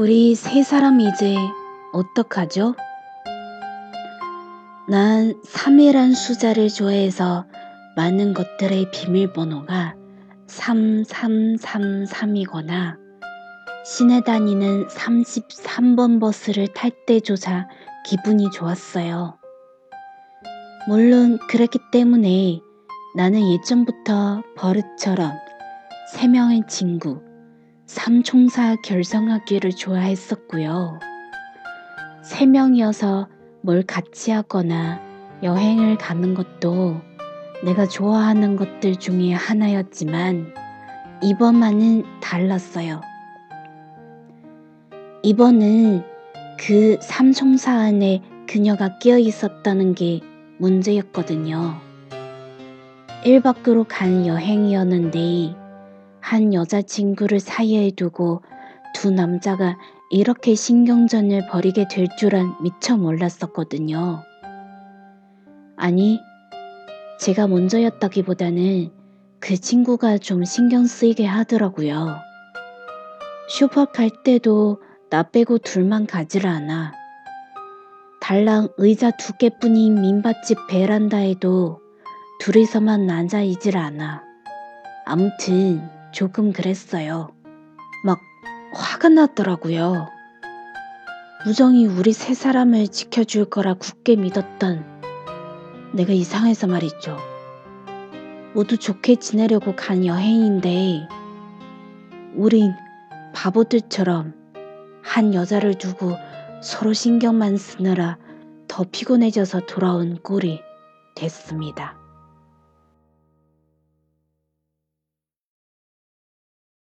우리 세 사람 이제 어떡하죠? 난 3이란 숫자를 좋아해서 많은 것들의 비밀번호가 3333이거나 시내 다니는 33번 버스를 탈 때조차 기분이 좋았어요. 물론 그랬기 때문에 나는 예전부터 버릇처럼 세 명의 친구, 삼총사 결성하기를 좋아했었고요. 세 명이어서 뭘 같이 하거나 여행을 가는 것도 내가 좋아하는 것들 중에 하나였지만 이번만은 달랐어요. 이번은 그 삼총사 안에 그녀가 끼어 있었다는 게 문제였거든요. 1밖으로 간 여행이었는데 한 여자친구를 사이에 두고 두 남자가 이렇게 신경전을 벌이게 될 줄은 미처 몰랐었거든요. 아니, 제가 먼저였다기보다는 그 친구가 좀 신경 쓰이게 하더라고요. 슈퍼 갈 때도 나 빼고 둘만 가지를 않아. 달랑 의자 두 개뿐인 민밭집 베란다에도 둘이서만 앉아있질 않아. 아무튼 조금 그랬어요. 막 화가 났더라고요. 무정이 우리 세 사람을 지켜줄 거라 굳게 믿었던 내가 이상해서 말이죠. 모두 좋게 지내려고 간 여행인데 우린 바보들처럼 한 여자를 두고 서로 신경만 쓰느라 더 피곤해져서 돌아온 꼴이 됐습니다.